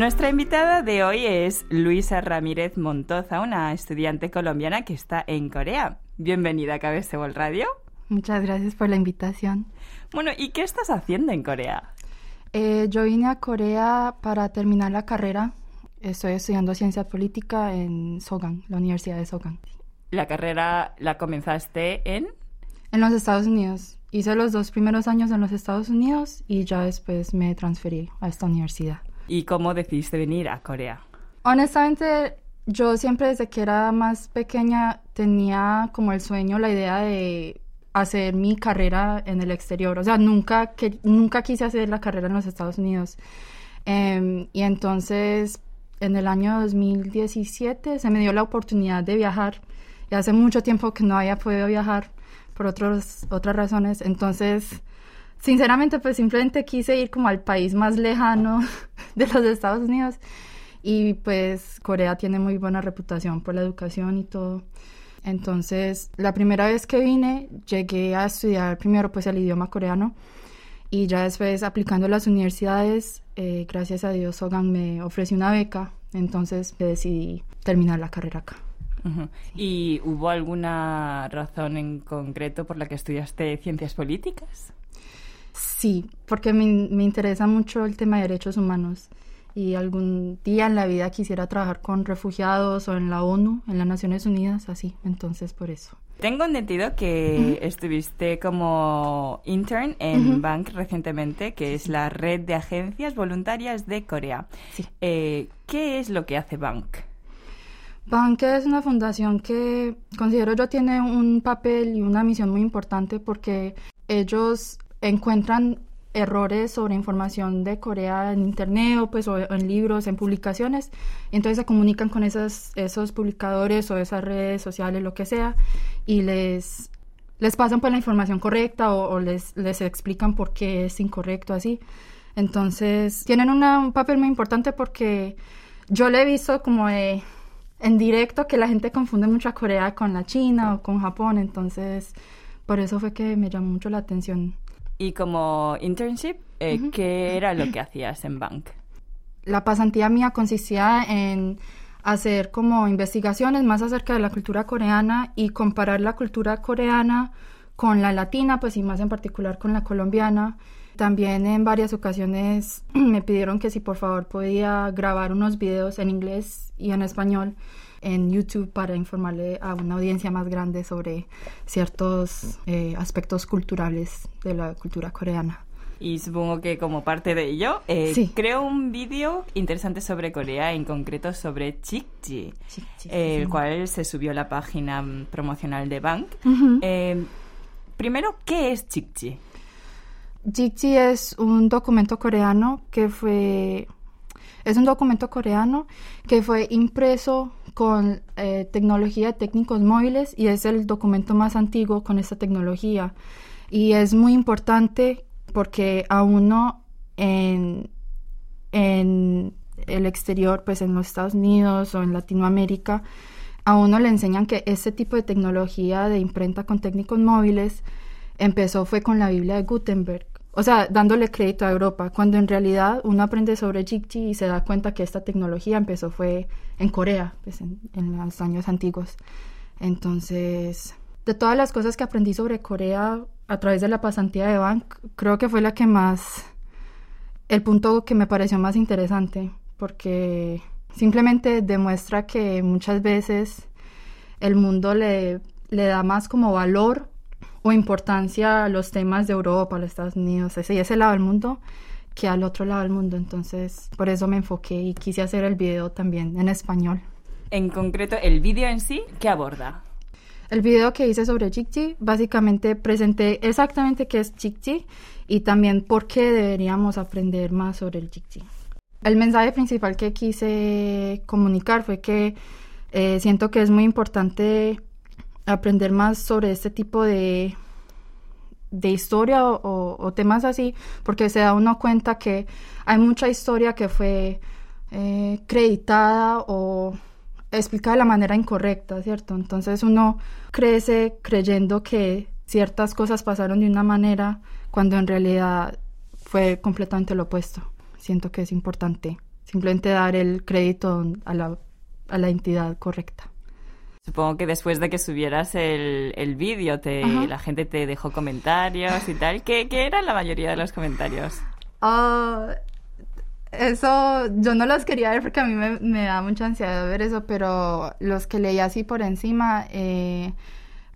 Nuestra invitada de hoy es Luisa Ramírez Montoza, una estudiante colombiana que está en Corea. Bienvenida a KBS World Radio. Muchas gracias por la invitación. Bueno, ¿y qué estás haciendo en Corea? Eh, yo vine a Corea para terminar la carrera. Estoy estudiando ciencia política en Sogang, la Universidad de Sogang. ¿La carrera la comenzaste en? En los Estados Unidos. Hice los dos primeros años en los Estados Unidos y ya después me transferí a esta universidad. ¿Y cómo decidiste venir a Corea? Honestamente, yo siempre desde que era más pequeña tenía como el sueño, la idea de hacer mi carrera en el exterior. O sea, nunca, que, nunca quise hacer la carrera en los Estados Unidos. Em, y entonces, en el año 2017 se me dio la oportunidad de viajar. Y hace mucho tiempo que no había podido viajar por otros, otras razones. Entonces, sinceramente, pues simplemente quise ir como al país más lejano de los Estados Unidos. Y pues Corea tiene muy buena reputación por la educación y todo. Entonces, la primera vez que vine, llegué a estudiar primero pues el idioma coreano y ya después aplicando las universidades, eh, gracias a Dios Sogan me ofreció una beca, entonces decidí terminar la carrera acá. ¿Y hubo alguna razón en concreto por la que estudiaste ciencias políticas? Sí, porque me, me interesa mucho el tema de derechos humanos y algún día en la vida quisiera trabajar con refugiados o en la ONU, en las Naciones Unidas, así, entonces por eso. Tengo entendido que estuviste como intern en Bank recientemente, que es la red de agencias voluntarias de Corea. Sí. Eh, ¿Qué es lo que hace Bank? Bank es una fundación que considero yo tiene un papel y una misión muy importante porque ellos encuentran errores sobre información de Corea en internet o pues en libros, en publicaciones, y entonces se comunican con esos, esos publicadores o esas redes sociales, lo que sea, y les, les pasan pues la información correcta o, les, les explican por qué es incorrecto así. Entonces tienen un papel muy importante porque yo le he visto como en directo que la gente confunde mucho a Corea con la China o con Japón, entonces por eso fue que me llamó mucho la atención y como internship, eh, ¿qué era lo que hacías en Bank? La pasantía mía consistía en hacer como investigaciones más acerca de la cultura coreana y comparar la cultura coreana con la latina, pues y más en particular con la colombiana. También en varias ocasiones me pidieron que si por favor podía grabar unos videos en inglés y en español en YouTube para informarle a una audiencia más grande sobre ciertos eh, aspectos culturales de la cultura coreana. Y supongo que como parte de ello, eh, creo un vídeo interesante sobre Corea, en concreto sobre Chikji, el cual se subió a la página promocional de Bank. Eh, primero, ¿qué es Chikji? Chikji es un documento coreano que fue... Es un documento coreano que fue impreso con eh, tecnología técnicos móviles y es el documento más antiguo con esta tecnología. Y es muy importante porque a uno en, en el exterior, pues en los Estados Unidos o en Latinoamérica, a uno le enseñan que este tipo de tecnología de imprenta con técnicos móviles empezó fue con la Biblia de Gutenberg o sea, dándole crédito a Europa, cuando en realidad uno aprende sobre Jigji y se da cuenta que esta tecnología empezó fue en Corea, pues en, los años antiguos. Entonces, de todas las cosas que aprendí sobre Corea a través de la pasantía de Bank, creo que fue la que más, el punto que me pareció más interesante, porque simplemente demuestra que muchas veces el mundo le, le da más como valor o importancia a los temas de Europa, los Estados Unidos, ese ese lado del mundo, que al otro lado del mundo. Entonces, por eso me enfoqué y quise hacer el video también en español. En concreto, el video en sí, ¿qué aborda? El video que hice sobre Jikji, básicamente presenté exactamente qué es Jikji y también por qué deberíamos aprender más sobre el Jikji. El mensaje principal que quise comunicar fue que eh, siento que es muy importante aprender más sobre este tipo de, de historia o, temas así, porque se da uno cuenta que hay mucha historia que fue eh, creditada o explicada de la manera incorrecta, ¿cierto? Entonces uno crece creyendo que ciertas cosas pasaron de una manera cuando en realidad fue completamente lo opuesto. Siento que es importante simplemente dar el crédito a la, a la entidad correcta. Supongo que después de que subieras el, el vídeo, te, la gente te dejó comentarios y tal. ¿Qué, qué eran la mayoría de los comentarios? Ah, eso yo no los quería ver porque a mí me, da mucha ansiedad ver eso, pero los que leí así por encima, eh,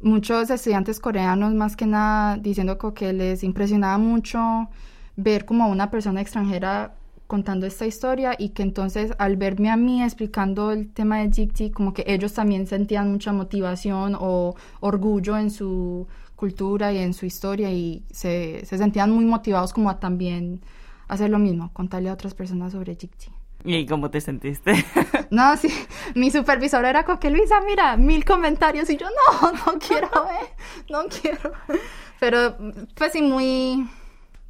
muchos estudiantes coreanos más que nada diciendo que les impresionaba mucho ver como una persona extranjera contando esta historia y que entonces al verme a mí explicando el tema de Jikti, como que ellos también sentían mucha motivación o orgullo en su cultura y en su historia y se, se sentían muy motivados como a también hacer lo mismo, contarle a otras personas sobre Jikti. ¿Y cómo te sentiste? No, sí, mi supervisor era como que Luisa, mira, mil comentarios y yo no, no quiero ver, no quiero. Pero pues sí, muy,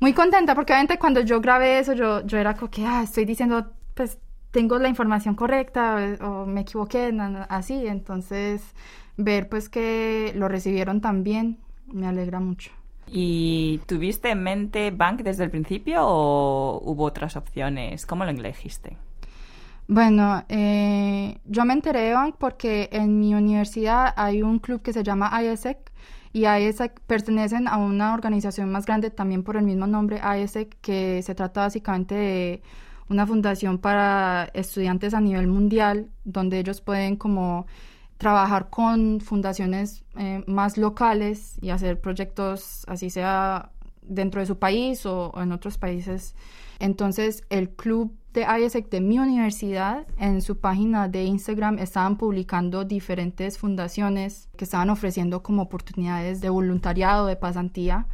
muy contenta porque obviamente cuando yo grabé eso yo, yo era como que, ah, estoy diciendo, pues tengo la información correcta o, me equivoqué, así. Entonces, ver pues que lo recibieron tan bien me alegra mucho. ¿Y tuviste en mente Bank desde el principio o hubo otras opciones? ¿Cómo lo elegiste? Bueno, eh, yo me enteré de Bank porque en mi universidad hay un club que se llama ISEC y ISEC pertenecen a una organización más grande también por el mismo nombre, ISEC, que se trata básicamente de una fundación para estudiantes a nivel mundial, donde ellos pueden como trabajar con fundaciones eh, más locales y hacer proyectos, así sea dentro de su país o, en otros países. Entonces, el club de ISEC de mi universidad, en su página de Instagram, estaban publicando diferentes fundaciones que estaban ofreciendo como oportunidades de voluntariado, de pasantía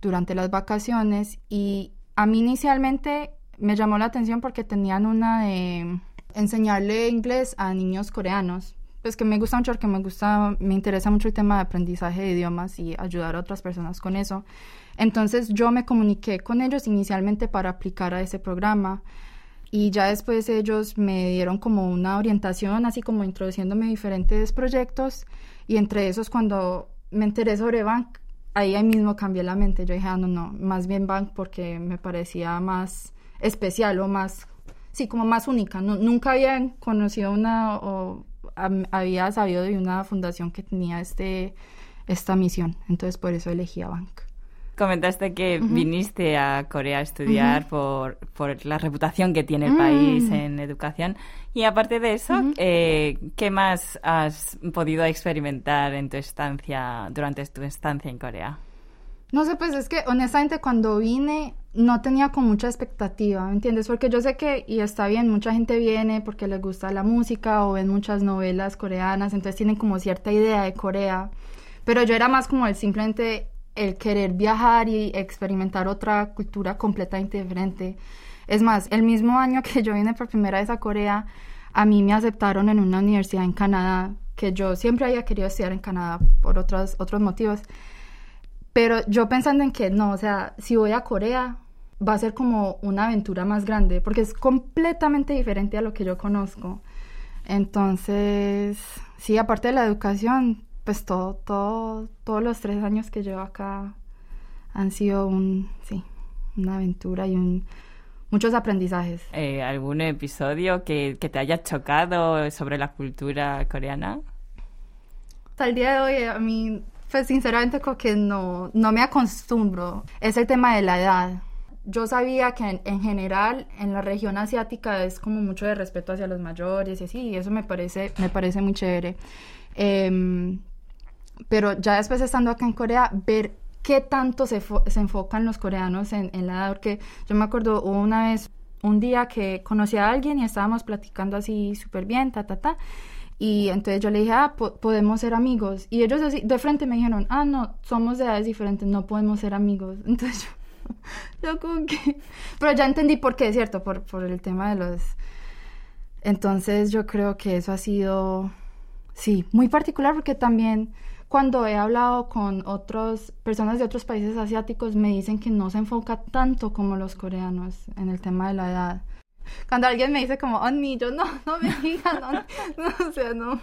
durante las vacaciones. Y a mí inicialmente me llamó la atención porque tenían una de enseñarle inglés a niños coreanos pues que me gusta mucho porque me gusta, me interesa mucho el tema de aprendizaje de idiomas y ayudar a otras personas con eso. Entonces yo me comuniqué con ellos inicialmente para aplicar a ese programa y ya después ellos me dieron como una orientación, así como introduciéndome diferentes proyectos y entre esos cuando me enteré sobre Bank, ahí, mismo cambié la mente. Yo dije, ah, no, no, más bien Bank porque me parecía más especial o más, sí, como más única. No, nunca había conocido una o había sabido de una fundación que tenía este, esta misión, entonces por eso elegí a Bank. Comentaste que viniste a Corea a estudiar por, por, la reputación que tiene el país mm. en educación. Y aparte de eso, eh, ¿qué más has podido experimentar en tu estancia, durante tu estancia en Corea? No sé, pues es que honestamente cuando vine no tenía con mucha expectativa, ¿me entiendes? Porque yo sé que, y está bien, mucha gente viene porque les gusta la música o ven muchas novelas coreanas, entonces tienen como cierta idea de Corea, pero yo era más como el simplemente el querer viajar y experimentar otra cultura completamente diferente. Es más, el mismo año que yo vine por primera vez a Corea, a mí me aceptaron en una universidad en Canadá, que yo siempre había querido estudiar en Canadá por otros, otros motivos. Pero yo pensando en que no, o sea, si voy a Corea va a ser como una aventura más grande, porque es completamente diferente a lo que yo conozco. Entonces, sí, aparte de la educación, pues todo, todo, todos los tres años que llevo acá han sido un, sí, una aventura y un, muchos aprendizajes. Eh, ¿Algún episodio que, que, te haya chocado sobre la cultura coreana? Hasta el día de hoy, a mí pues sinceramente como que no, no me acostumbro. Es el tema de la edad. Yo sabía que en, general en la región asiática es como mucho de respeto hacia los mayores y así, y eso me parece, me parece muy chévere. Em, pero ya después estando acá en Corea, ver qué tanto se, se enfocan los coreanos en, en, la edad, porque yo me acuerdo una vez, un día que conocí a alguien y estábamos platicando así súper bien, ta, ta, ta, y entonces yo le dije, ah, podemos ser amigos. Y ellos así, de frente me dijeron, ah, no, somos de edades diferentes, no podemos ser amigos. Entonces yo, yo como que... Pero ya entendí por qué, ¿cierto? Por, por el tema de los... Entonces yo creo que eso ha sido, sí, muy particular porque también cuando he hablado con otras personas de otros países asiáticos me dicen que no se enfoca tanto como los coreanos en el tema de la edad. Cuando alguien me dice como, oh, ni yo no, no me digan, no, no, o sea, no.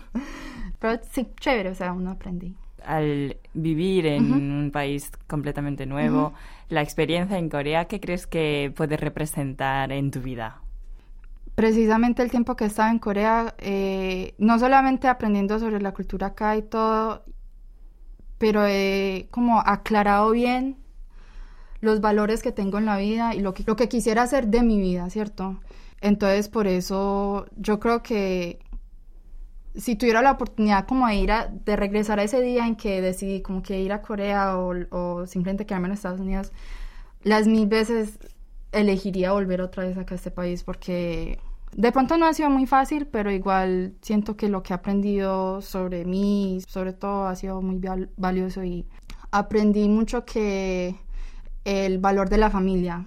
Pero sí, chévere, o sea, uno aprendí. Al vivir en un país completamente nuevo, la experiencia en Corea, ¿qué crees que puede representar en tu vida? Precisamente el tiempo que estaba en Corea, eh, no solamente aprendiendo sobre la cultura acá y todo, pero he como aclarado bien los valores que tengo en la vida y lo que, lo que quisiera hacer de mi vida, ¿cierto? Entonces, por eso yo creo que si tuviera la oportunidad como de ir a, de regresar a ese día en que decidí como que ir a Corea o, simplemente quedarme en Estados Unidos, las mil veces elegiría volver otra vez acá a este país porque de pronto no ha sido muy fácil, pero igual siento que lo que he aprendido sobre mí, sobre todo, ha sido muy valioso y aprendí mucho que el valor de la familia,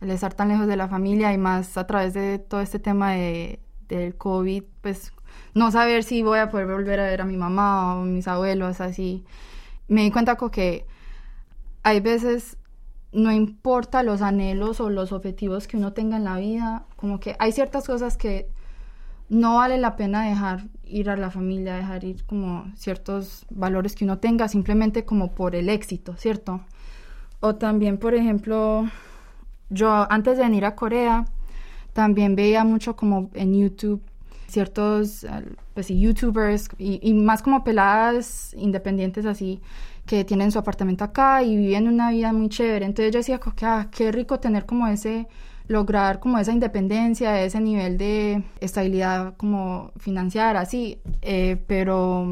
el estar tan lejos de la familia y más a través de todo este tema de, del COVID, pues no saber si voy a poder volver a ver a mi mamá o mis abuelos, así. Me di cuenta que hay veces no importa los anhelos o los objetivos que uno tenga en la vida, como que hay ciertas cosas que no vale la pena dejar ir a la familia, dejar ir como ciertos valores que uno tenga simplemente como por el éxito, ¿cierto? O también, por ejemplo, yo antes de venir a Corea, también veía mucho como en YouTube ciertos pues, youtubers y más como peladas independientes así que tienen su apartamento acá y viven una vida muy chévere. Entonces yo decía, que, ah, qué rico tener como ese, lograr como esa independencia, ese nivel de estabilidad como financiera, así. Eh, pero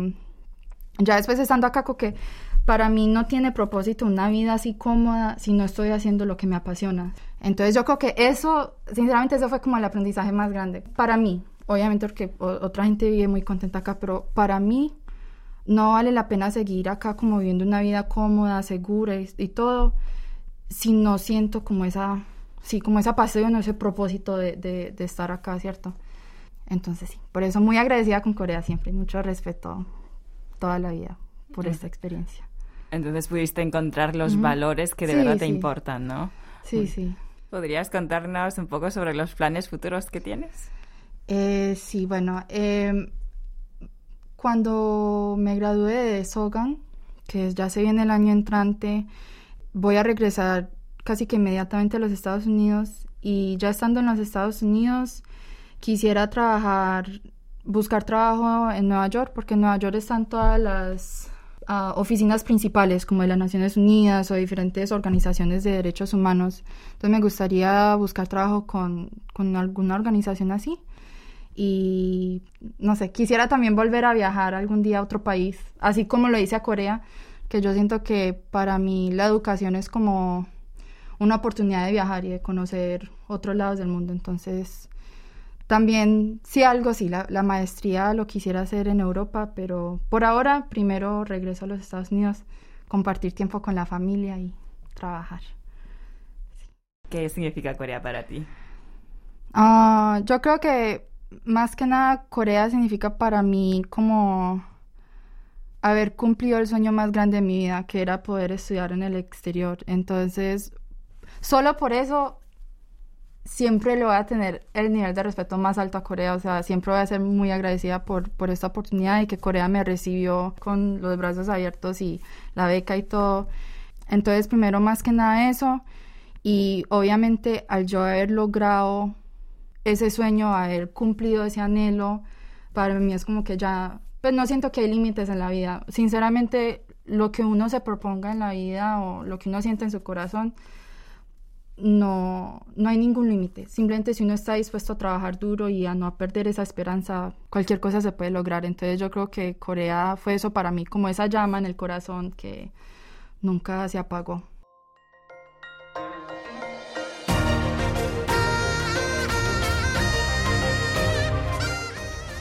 ya después estando acá, que para mí no tiene propósito una vida así cómoda si no estoy haciendo lo que me apasiona. Entonces yo creo que eso, sinceramente, eso fue como el aprendizaje más grande para mí. Obviamente porque otra gente vive muy contenta acá, pero para mí no vale la pena seguir acá como viviendo una vida cómoda, segura y, todo, si no siento como esa, sí, como esa pasión, ese propósito de, de, estar acá, ¿cierto? Entonces sí, por eso muy agradecida con Corea siempre, mucho respeto toda la vida por esta experiencia. Entonces pudiste encontrar los valores que de verdad te importan, ¿no? Sí, sí. ¿Podrías contarnos un poco sobre los planes futuros que tienes? Eh, sí, bueno, eh, cuando me gradué de Sogan, que ya se viene el año entrante, voy a regresar casi que inmediatamente a los Estados Unidos y ya estando en los Estados Unidos quisiera trabajar, buscar trabajo en Nueva York, porque en Nueva York están todas las ah, oficinas principales como de las Naciones Unidas o diferentes organizaciones de derechos humanos. Entonces me gustaría buscar trabajo con, con alguna organización así y no sé, quisiera también volver a viajar algún día a otro país, así como lo hice a Corea, que yo siento que para mí la educación es como una oportunidad de viajar y de conocer otros lados del mundo. Entonces, también, sí, algo, sí, la, la maestría lo quisiera hacer en Europa, pero por ahora primero regreso a los Estados Unidos, compartir tiempo con la familia y trabajar. ¿Qué significa Corea para ti? Ah, yo creo que más que nada, Corea significa para mí como haber cumplido el sueño más grande de mi vida, que era poder estudiar en el exterior. Entonces, solo por eso siempre le voy a tener el nivel de respeto más alto a Corea. O sea, siempre voy a ser muy agradecida por, por esta oportunidad y que Corea me recibió con los brazos abiertos y la beca y todo. Entonces, primero más que nada eso. Y obviamente al yo haber logrado ese sueño, haber cumplido ese anhelo, para mí es como que ya, pues no siento que hay límites en la vida. Sinceramente, lo que uno se proponga en la vida o lo que uno siente en su corazón, no, no hay ningún límite. Simplemente si uno está dispuesto a trabajar duro y a no perder esa esperanza, cualquier cosa se puede lograr. Entonces yo creo que Corea fue eso para mí, como esa llama en el corazón que nunca se apagó.